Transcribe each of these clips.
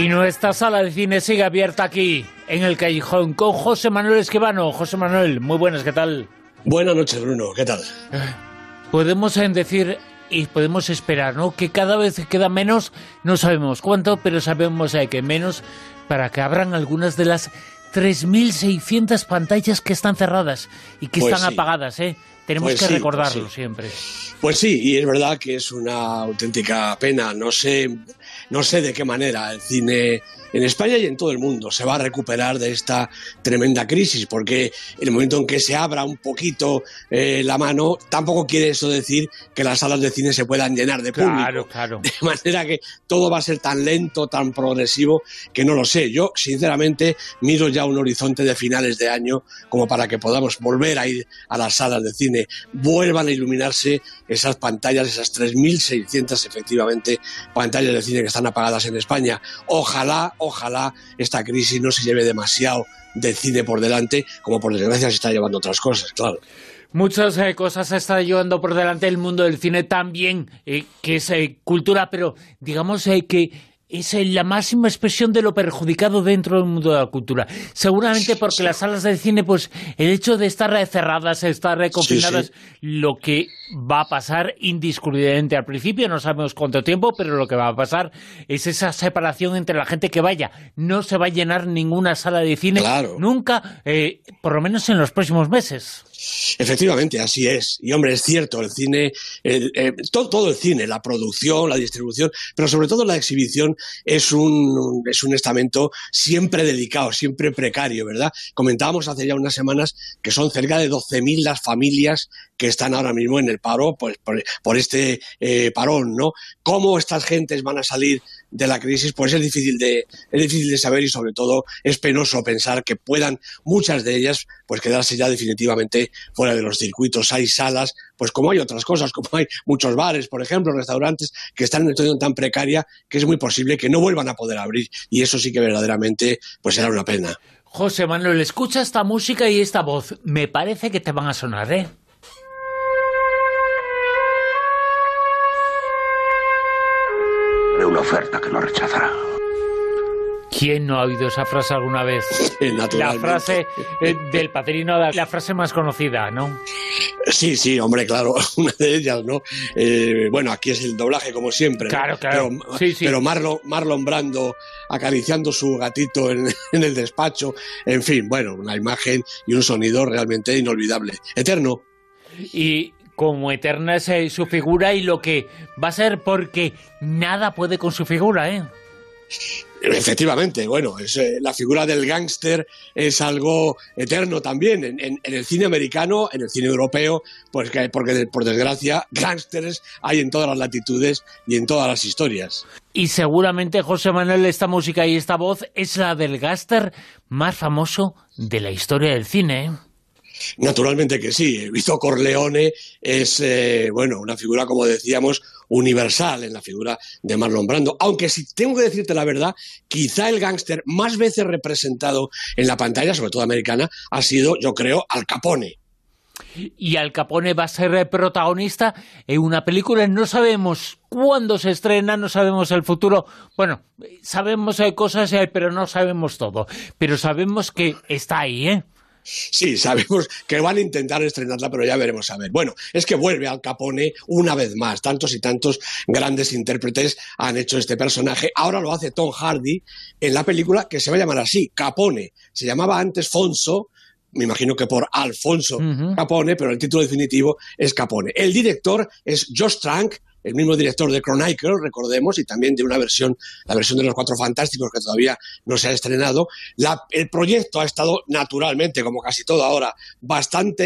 Y nuestra sala de cine sigue abierta aquí, en el Callejón, con José Manuel Esquivano. José Manuel, muy buenas, ¿qué tal? Buenas noches, Bruno, ¿qué tal? Podemos eh, decir y podemos esperar, ¿no? Que cada vez queda menos, no sabemos cuánto, pero sabemos eh, que menos para que abran algunas de las 3.600 pantallas que están cerradas y que Pues están sí. apagadas, ¿eh? Tenemos Pues que sí, pues recordarlo sí. siempre. Pues sí, y es verdad que es una auténtica pena. No sé, no sé de qué manera el cine en España y en todo el mundo se va a recuperar de esta tremenda crisis, porque en el momento en que se abra un poquito eh, la mano, tampoco quiere eso decir que las salas de cine se puedan llenar de público. Claro, claro. De manera que todo va a ser tan lento, tan progresivo, que no lo sé. Yo, sinceramente, miro ya un horizonte de finales de año como para que podamos volver a ir a las salas de cine, vuelvan a iluminarse esas pantallas, esas 3.600 efectivamente pantallas de cine que están apagadas en España. Ojalá, ojalá esta crisis no se lleve demasiado del cine por delante, como por desgracia se está llevando otras cosas, claro. Muchas eh, cosas se está llevando por delante el mundo del cine también, eh, que es eh, cultura, pero digamos que es la máxima expresión de lo perjudicado dentro del mundo de la cultura. Seguramente porque las salas de cine, pues el hecho de estar cerradas, estar confinadas, lo que va a pasar indiscutiblemente al principio, no sabemos cuánto tiempo, pero lo que va a pasar es esa separación entre la gente que vaya. No se va a llenar ninguna sala de cine Claro. nunca, eh, por lo menos en los próximos meses. Efectivamente, así es. Y hombre, es cierto, el cine, eh, todo, todo el cine, la producción, la distribución, pero sobre todo la exhibición es un, es un estamento siempre delicado, siempre precario, ¿verdad? Comentábamos hace ya unas semanas que son cerca de 12.000 las familias que están ahora mismo en el paro pues, por, por este eh, parón, ¿no? ¿Cómo estas gentes van a salir de la crisis? Pues es difícil de, es difícil de saber y sobre todo es penoso pensar que puedan muchas de ellas pues quedarse ya definitivamente fuera de los circuitos. Hay salas, pues como hay otras cosas, como hay muchos bares, por ejemplo, restaurantes que están en una situación tan precaria que es muy posible que no vuelvan a poder abrir y eso sí que verdaderamente pues será una pena. José Manuel, escucha esta música y esta voz. Me parece que te van a sonar, ¿eh? ¿Quién no ha oído esa frase alguna vez? La frase eh, del padrino, la frase más conocida, ¿no? Sí, sí, hombre, claro, una de ellas, ¿no? Eh, bueno, aquí es el doblaje, como siempre. ¿no? Claro, claro. Pero, Sí, sí. pero Marlon, Marlon Brando acariciando su gatito en, en el despacho. En fin, bueno, una imagen y un sonido realmente inolvidable. Eterno. Y como eterna es eh, su figura y lo que va a ser porque nada puede con su figura, ¿eh? Efectivamente, bueno, es, eh, la figura del gángster es algo eterno también en, en- en el cine americano, en el cine europeo, pues que, porque por desgracia gángsters hay en todas las latitudes y en todas las historias. Y seguramente, José Manuel, esta música y esta voz es la del gáster más famoso de la historia del cine, ¿eh? Naturalmente que sí. Vito Corleone es, eh, bueno, una figura, como decíamos, universal en la figura de Marlon Brando. Aunque si tengo que decirte la verdad, quizá el gángster más veces representado en la pantalla, sobre todo americana, ha sido, yo creo, Al Capone. y Al Capone va a ser protagonista en una película. No sabemos cuándo se estrena, no sabemos el futuro. Bueno, sabemos eh, cosas, eh, pero no sabemos todo. Pero sabemos que está ahí, ¿eh? Sí, sabemos que van a intentar estrenarla, pero ya veremos a ver. Bueno, es que vuelve Al Capone una vez más. Tantos y tantos grandes intérpretes han hecho este personaje. Ahora lo hace Tom Hardy en la película que se va a llamar así, Capone. Se llamaba antes Fonso, me imagino que por Alfonso. Capone, pero el título definitivo es Capone. El director es Josh Trank, el mismo director de Chronicle, recordemos, y también de una versión, la versión de los Cuatro Fantásticos que todavía no se ha estrenado. La- el proyecto ha estado naturalmente, como casi todo ahora, bastante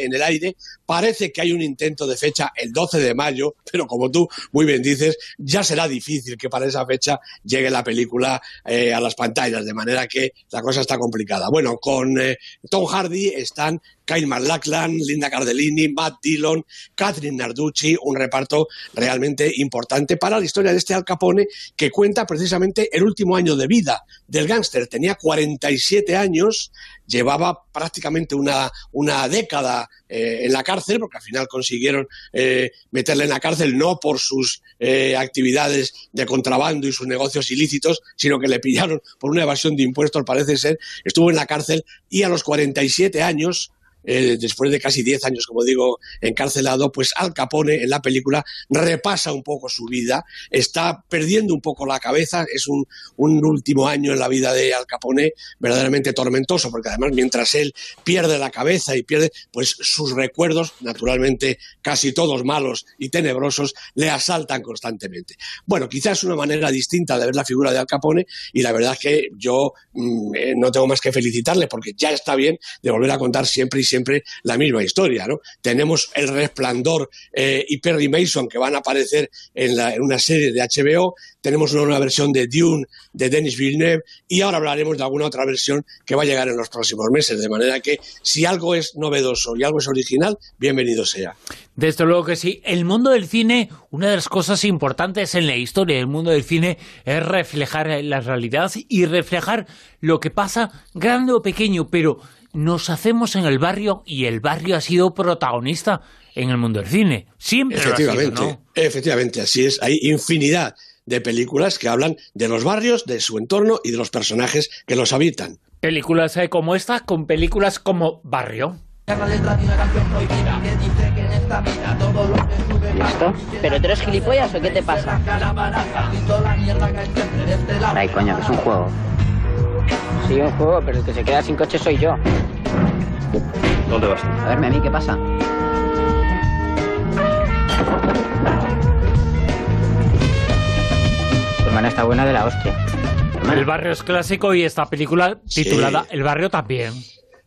eh, en el aire. Parece que hay un intento de fecha el 12 de mayo, pero como tú muy bien dices, ya será difícil que para esa fecha llegue la película eh, a las pantallas, de manera que la cosa está complicada. Bueno, con eh, Tom Hardy están Kyle MacLachlan, Linda Cardellini, Matt Dillon, Catherine Narducci, un reparto realmente importante para la historia de este Al Capone que cuenta precisamente el último año de vida del gángster. Tenía 47 años, llevaba prácticamente una, una década eh, en la cárcel, porque al final consiguieron eh, meterle en la cárcel no por sus eh, actividades de contrabando y sus negocios ilícitos, sino que le pillaron por una evasión de impuestos, parece ser. Estuvo en la cárcel y a los 47 años eh, después de casi 10 años, como digo, encarcelado, pues Al Capone en la película repasa un poco su vida, está perdiendo un poco la cabeza, es un, último año en la vida de Al Capone verdaderamente tormentoso, porque además mientras él pierde la cabeza y pierde, pues sus recuerdos, naturalmente casi todos malos y tenebrosos, le asaltan constantemente. Bueno, quizás es una manera distinta de ver la figura de Al Capone y la verdad es que yo mm, eh, no tengo más que felicitarle porque ya está bien de volver a contar siempre y siempre la misma historia, ¿no? Tenemos El Resplandor eh, y Perry Mason que van a aparecer en, una serie de HBO, tenemos una nueva versión de Dune de Denis Villeneuve y ahora hablaremos de alguna otra versión que va a llegar en los próximos meses, de manera que si algo es novedoso y algo es original, bienvenido sea. Desde luego que sí. El mundo del cine, una de las cosas importantes en la historia del mundo del cine es reflejar la realidad y reflejar lo que pasa grande o pequeño, pero nos hacemos en el barrio y el barrio ha sido protagonista en el mundo del cine. Siempre efectivamente, efectivamente, así es. Hay infinidad de películas que hablan de los barrios, de su entorno y de los personajes que los habitan. Películas eh, como esta, con películas como Barrio. ¿Listo? ¿Pero tú eres gilipollas o qué te pasa? Ay, coño, que es un juego. Sí, un juego, pero el que se queda sin coche soy yo. ¿Dónde vas A verme a mí, ¿qué pasa? Tu hermana está buena de la hostia. El barrio es clásico y esta película titulada El barrio también.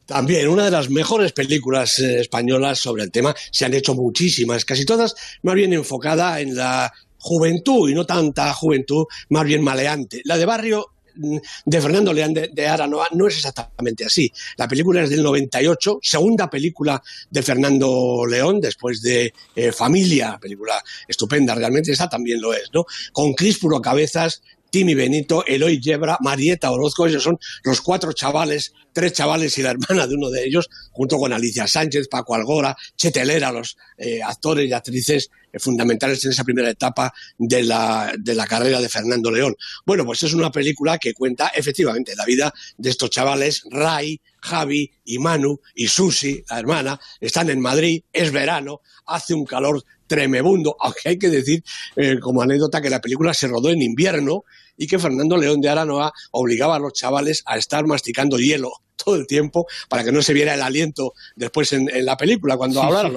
También, una de las mejores películas eh, españolas sobre el tema. Se han hecho muchísimas, casi todas más bien enfocada en la juventud y no tanta juventud, más bien maleante. La de Barrio de Fernando León de, Aranoa no es exactamente así. La película es del 98, segunda película de Fernando León, después de eh, Familia, película estupenda, realmente esa también lo es, ¿no? Con Cris Puro Cabezas, Timmy Benito, Eloy Yebra, Marieta Orozco, ellos son los cuatro chavales, tres chavales y la hermana de uno de ellos, junto con Alicia Sánchez, Paco Algora, Chetelera, los eh, actores y actrices eh, fundamentales en esa primera etapa de la, de la carrera de Fernando León. Bueno, pues es una película que cuenta efectivamente la vida de estos chavales, Ray, Javi y Manu y Susi, la hermana, están en Madrid, es verano, hace un calor tremebundo, aunque hay que decir eh, como anécdota que la película se rodó en invierno y que Fernando León de Aranoa obligaba a los chavales a estar masticando hielo todo el tiempo para que no se viera el aliento después en, la película cuando hablaron.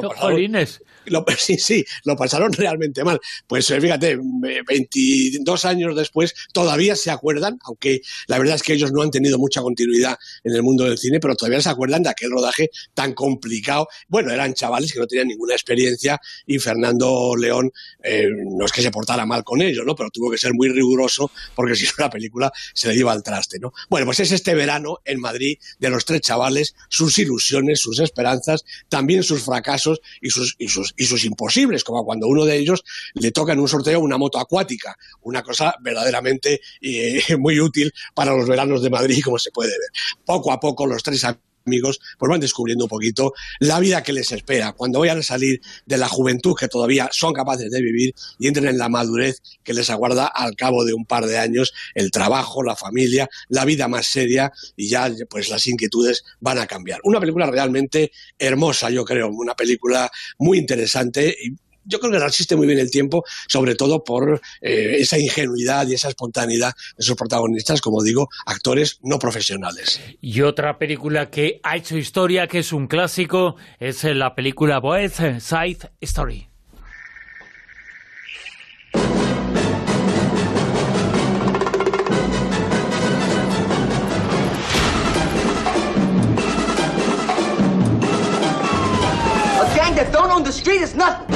Lo, sí, sí, lo pasaron realmente mal. Pues eh, fíjate, 22 años después todavía se acuerdan, aunque la verdad es que ellos no han tenido mucha continuidad en el mundo del cine, pero todavía se acuerdan de aquel rodaje tan complicado. Bueno, eran chavales que no tenían ninguna experiencia y Fernando León eh, no es que se portara mal con ellos, ¿no? Pero tuvo que ser muy riguroso porque si no la película se le iba al traste, ¿no? Bueno, pues es este verano en Madrid de los tres chavales, sus ilusiones, sus esperanzas, también sus fracasos y sus, y sus, y sus imposibles, como cuando uno de ellos le toca en un sorteo una moto acuática, una cosa verdaderamente eh, muy útil para los veranos de Madrid, como se puede ver. Poco a poco los tres amigos, pues van descubriendo un poquito la vida que les espera cuando vayan a salir de la juventud que todavía son capaces de vivir y entren en la madurez que les aguarda al cabo de un par de años, el trabajo, la familia, la vida más seria y ya pues las inquietudes van a cambiar. Una película realmente hermosa, yo creo, una película muy interesante y yo creo que resiste muy bien el tiempo, sobre todo por eh, esa ingenuidad y esa espontaneidad de sus protagonistas, como digo, actores no profesionales. Y otra película que ha hecho historia, que es un clásico, es la película Boeth Side Story. On the street is nothing.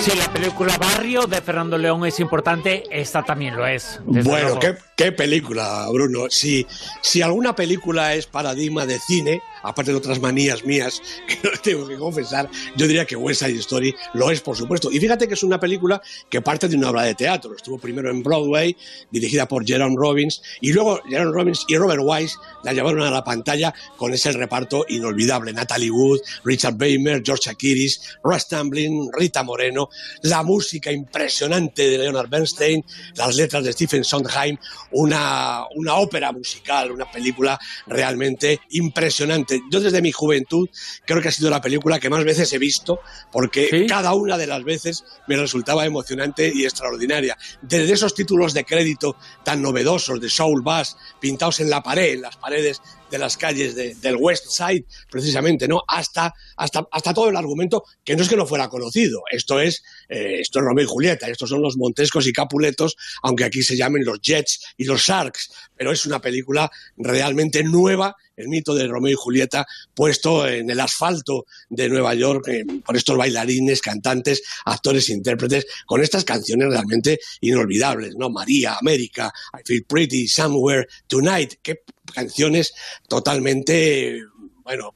Si la película Barrio de Fernando León es importante, esta también lo es. Bueno, qué, qué, película, Bruno. Si, si alguna película es paradigma de cine, aparte de otras manías mías que no tengo que confesar, yo diría que West Side Story lo es, por supuesto. Y fíjate que es una película que parte de una obra de teatro. Estuvo primero en Broadway, dirigida por Jerome Robbins, y luego Jerome Robbins y Robert Wise la llevaron a la pantalla con ese reparto inolvidable. Natalie Wood, Richard Weimer, George Akiris, Ross Tamblyn, Rita Moreno, la música impresionante de Leonard Bernstein, las letras de Stephen Sondheim, una, una ópera musical, una película realmente impresionante yo desde mi juventud creo que ha sido la película que más veces he visto, porque cada una de las veces me resultaba emocionante y extraordinaria. Desde esos títulos de crédito tan novedosos de Soul Bass, pintados en la pared, en las paredes de las calles del West Side, precisamente, ¿no? Hasta, hasta, hasta todo el argumento que no es que no fuera conocido. Esto es, eh, esto es Romeo y Julieta, estos son los Montescos y Capuletos, aunque aquí se llamen los Jets y los Sharks, pero es una película realmente nueva, el mito de Romeo y Julieta, puesto en el asfalto de Nueva York, eh, por estos bailarines, cantantes, actores, intérpretes, con estas canciones realmente inolvidables, ¿no? María, América, I Feel Pretty, Somewhere, Tonight, qué canciones totalmente, bueno,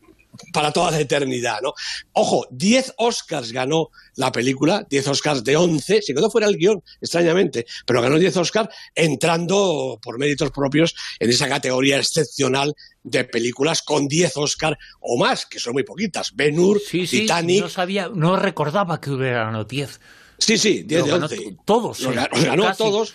para toda la eternidad, ¿no? Ojo, 10 Oscars ganó la película, 10 Oscars de 11, si quedó fuera el guion, extrañamente, pero ganó 10 Oscars entrando por méritos propios en esa categoría excepcional de películas con 10 Oscars o más, que son muy poquitas. Ben Hur, Titanic... No sabía, no recordaba que hubiera ganado 10. Sí, sí, 10 de 11. Todos. Los, ganó, todos.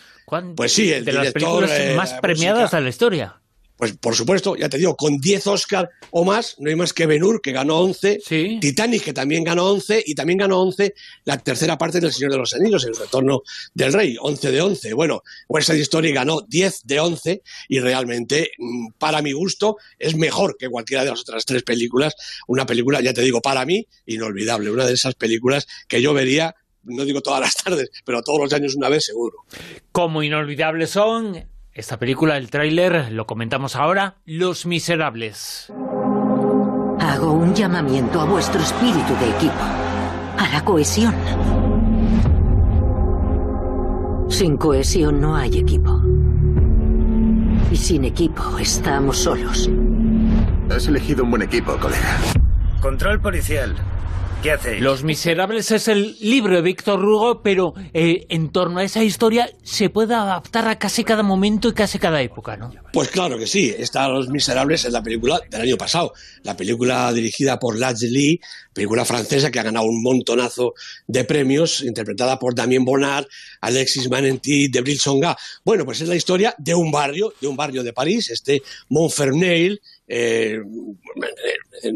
Pues sí, el de las películas eh, más premiadas de la historia. Pues por supuesto, ya te digo, con 10 Oscar o más, no hay más que Ben Hur, que ganó 11, Titanic, que también ganó 11, y también ganó 11 la tercera parte del Señor de los Anillos, El Retorno del Rey, 11 de 11. Bueno, West Side Story ganó 10 de 11 y realmente, mm, para mi gusto, es mejor que cualquiera de las otras tres películas. Una película, ya te digo, para mí, inolvidable. Una de esas películas que yo vería no digo todas las tardes, pero todos los años una vez seguro. Como inolvidables son esta película, el tráiler, lo comentamos ahora, Los Miserables. Hago un llamamiento a vuestro espíritu de equipo, a la cohesión. Sin cohesión no hay equipo. Y sin equipo estamos solos. Has elegido un buen equipo, colega. Control policial. Los Miserables es el libro de Víctor Hugo, pero eh, en torno a esa historia se puede adaptar a casi cada momento y casi cada época, ¿no? Pues claro que sí. Está Los Miserables es la película del año pasado. La película dirigida por Ladj Lee, película francesa que ha ganado un montonazo de premios, interpretada por Damien Bonnard, Alexis Manenti, Debril Songa. Bueno, pues es la historia de un barrio, de un barrio de París, este Montfermeil, eh,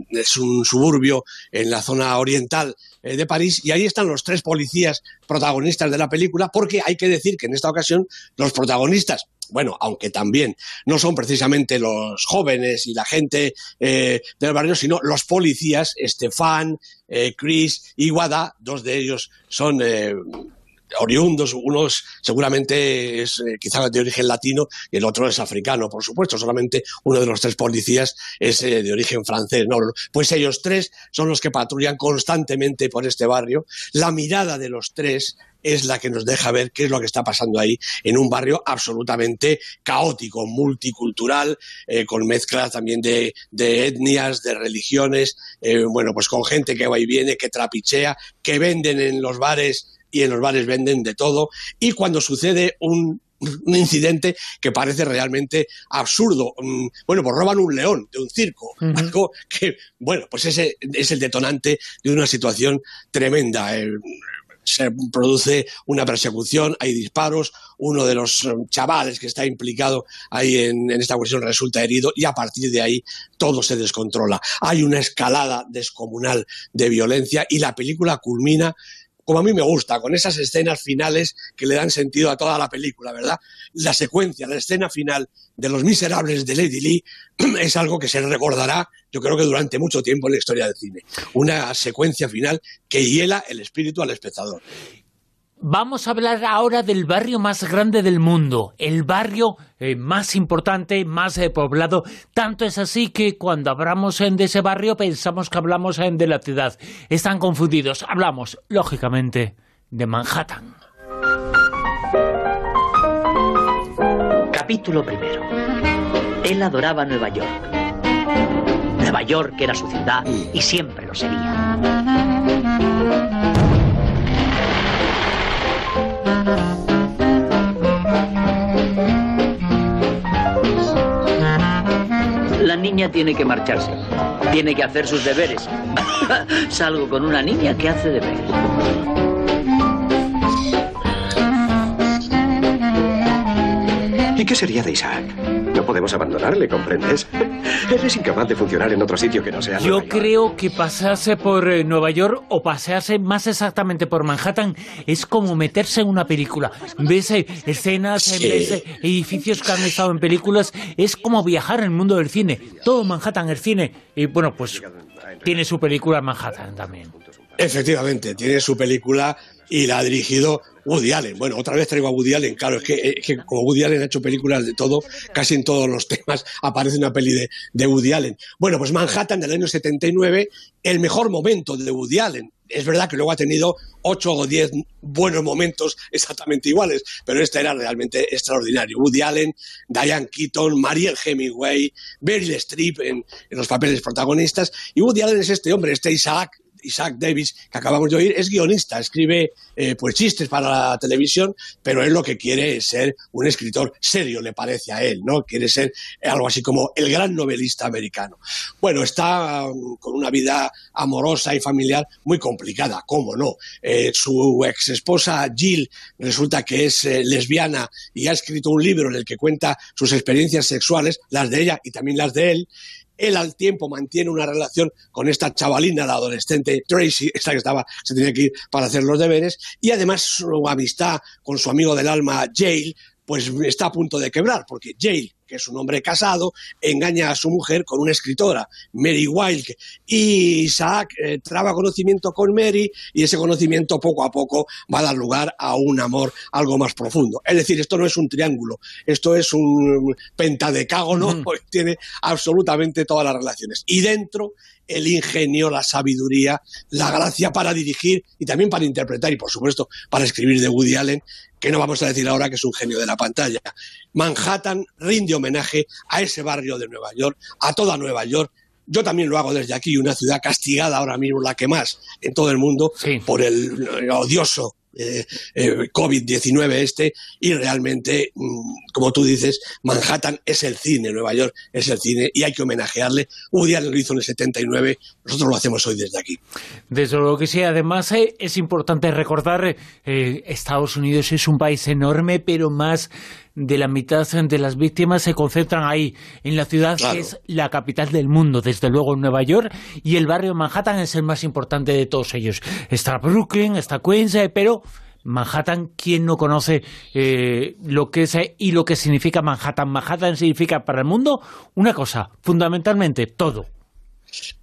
es un suburbio en la zona oriental eh, de París y ahí están los tres policías protagonistas de la película porque hay que decir que en esta ocasión los protagonistas bueno, aunque también no son precisamente los jóvenes y la gente eh, del barrio, sino los policías, Estefan, Chris y Wada, dos de ellos son oriundos, unos seguramente es eh, quizá de origen latino y el otro es africano, por supuesto, solamente uno de los tres policías es eh, de origen francés, ¿no? Pues ellos tres son los que patrullan constantemente por este barrio. La mirada de los tres es la que nos deja ver qué es lo que está pasando ahí en un barrio absolutamente caótico, multicultural, eh, con mezclas también de, etnias, de religiones, bueno, pues con gente que va y viene, que trapichea, que venden en los bares y en los bares venden de todo. Y cuando sucede un, incidente que parece realmente absurdo. Mm, bueno, pues roban un león de un circo, algo que, bueno, pues ese es el detonante de una situación tremenda. Eh, se produce una persecución, hay disparos, uno de los eh, chavales que está implicado ahí en, en, esta cuestión resulta herido y a partir de ahí todo se descontrola. Hay una escalada descomunal de violencia y la película culmina como a mí me gusta, con esas escenas finales que le dan sentido a toda la película, ¿verdad? La secuencia, la escena final de Los Miserables de Lady Lee es algo que se recordará, yo creo que durante mucho tiempo en la historia del cine. Una secuencia final que hiela el espíritu al espectador. Vamos a hablar ahora del barrio más grande del mundo, el barrio eh, más importante, más eh, poblado. Tanto es así que cuando hablamos de ese barrio pensamos que hablamos de la ciudad. Están confundidos. Hablamos, lógicamente, de Manhattan. Capítulo primero. Él adoraba Nueva York. Nueva York era su ciudad y siempre lo sería. Niña tiene que marcharse. Tiene que hacer sus deberes. Salgo con una niña que hace deberes. ¿Y qué sería de Isaac? No podemos abandonarle, ¿comprendes? Él es incapaz de funcionar en otro sitio que no sea Yo Nueva York. creo que pasearse por eh, Nueva York o pasearse más exactamente por Manhattan es como meterse en una película. Ves eh, escenas, Sí. ves eh, edificios que han estado en películas. Es como viajar en el mundo del cine. Todo Manhattan es cine. Y bueno, pues tiene su película Manhattan también. Efectivamente, tiene su película y la ha dirigido Woody Allen. Bueno, otra vez traigo a Woody Allen, claro, es que, es que como Woody Allen ha hecho películas de todo, casi en todos los temas aparece una peli de, de Woody Allen. Bueno, pues Manhattan del año 79, el mejor momento de Woody Allen. Es verdad que luego ha tenido ocho o diez buenos momentos exactamente iguales, pero este era realmente extraordinario. Woody Allen, Diane Keaton, Mariel Hemingway, Meryl Streep en, en los papeles protagonistas. Y Woody Allen es este hombre, este Isaac, Isaac Davis, que acabamos de oír, es guionista, escribe eh, pues chistes para la televisión, pero él lo que quiere es ser un escritor serio, le parece a él, ¿no? Quiere ser algo así como el gran novelista americano. Bueno, está um, con una vida amorosa y familiar muy complicada, ¿cómo no? Eh, su ex esposa Jill resulta que es eh, lesbiana y ha escrito un libro en el que cuenta sus experiencias sexuales, las de ella y también las de él. Él al tiempo mantiene una relación con esta chavalina, la adolescente Tracy, esta que estaba, se tenía que ir para hacer los deberes, y además su amistad con su amigo del alma, Jale, pues está a punto de quebrar, porque Jale, que es un hombre casado, engaña a su mujer con una escritora, Mary Wilde, y Isaac eh, traba conocimiento con Mary, y ese conocimiento poco a poco va a dar lugar a un amor algo más profundo. Es decir, esto no es un triángulo, esto es un pentadecágono, porque tiene absolutamente todas las relaciones. Y dentro, el ingenio, la sabiduría, la gracia para dirigir y también para interpretar, y por supuesto para escribir de Woody Allen, que no vamos a decir ahora que es un genio de la pantalla. Manhattan rinde homenaje a ese barrio de Nueva York, a toda Nueva York. Yo también lo hago desde aquí, una ciudad castigada ahora mismo, la que más en todo el mundo, Sí. por el odioso eh, eh, COVID-19 este, y realmente, mm, como tú dices, Manhattan es el cine, Nueva York es el cine, y hay que homenajearle. Woody Allen lo hizo en el 79, nosotros lo hacemos hoy desde aquí. Desde luego que sí. Además, eh, es importante recordar, Estados Unidos es un país enorme, pero más de la mitad de las víctimas se concentran ahí, en la ciudad Claro. que es la capital del mundo, desde luego en Nueva York, y el barrio Manhattan es el más importante de todos ellos. Está Brooklyn, está Queens, eh, pero Manhattan, ¿quién no conoce eh, lo que es eh, y lo que significa Manhattan? Manhattan significa para el mundo una cosa, fundamentalmente todo.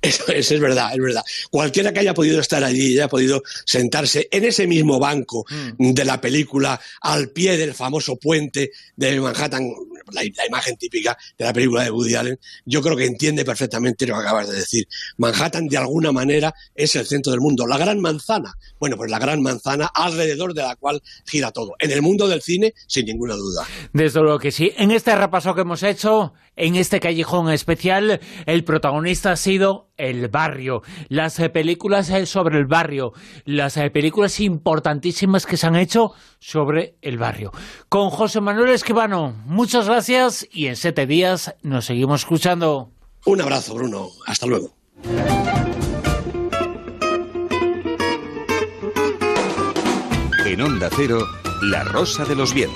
Eso, eso es verdad, es verdad. Cualquiera que haya podido estar allí y haya podido sentarse en ese mismo banco de la película, al pie del famoso puente de Manhattan, la, la imagen típica de la película de Woody Allen, yo creo que entiende perfectamente lo que acabas de decir. Manhattan, de alguna manera, es el centro del mundo. La gran manzana, bueno, pues la gran manzana alrededor de la cual gira todo. En el mundo del cine, sin ninguna duda. Desde luego que sí. En este repaso que hemos hecho, en este callejón especial, el protagonista ha sido el barrio. Las eh, películas eh, sobre el barrio. Las eh, películas importantísimas que se han hecho sobre el barrio. Con José Manuel Esquivano, muchas gracias y en siete días nos seguimos escuchando. Un abrazo, Bruno. Hasta luego. En Onda Cero, La Rosa de los Vientos.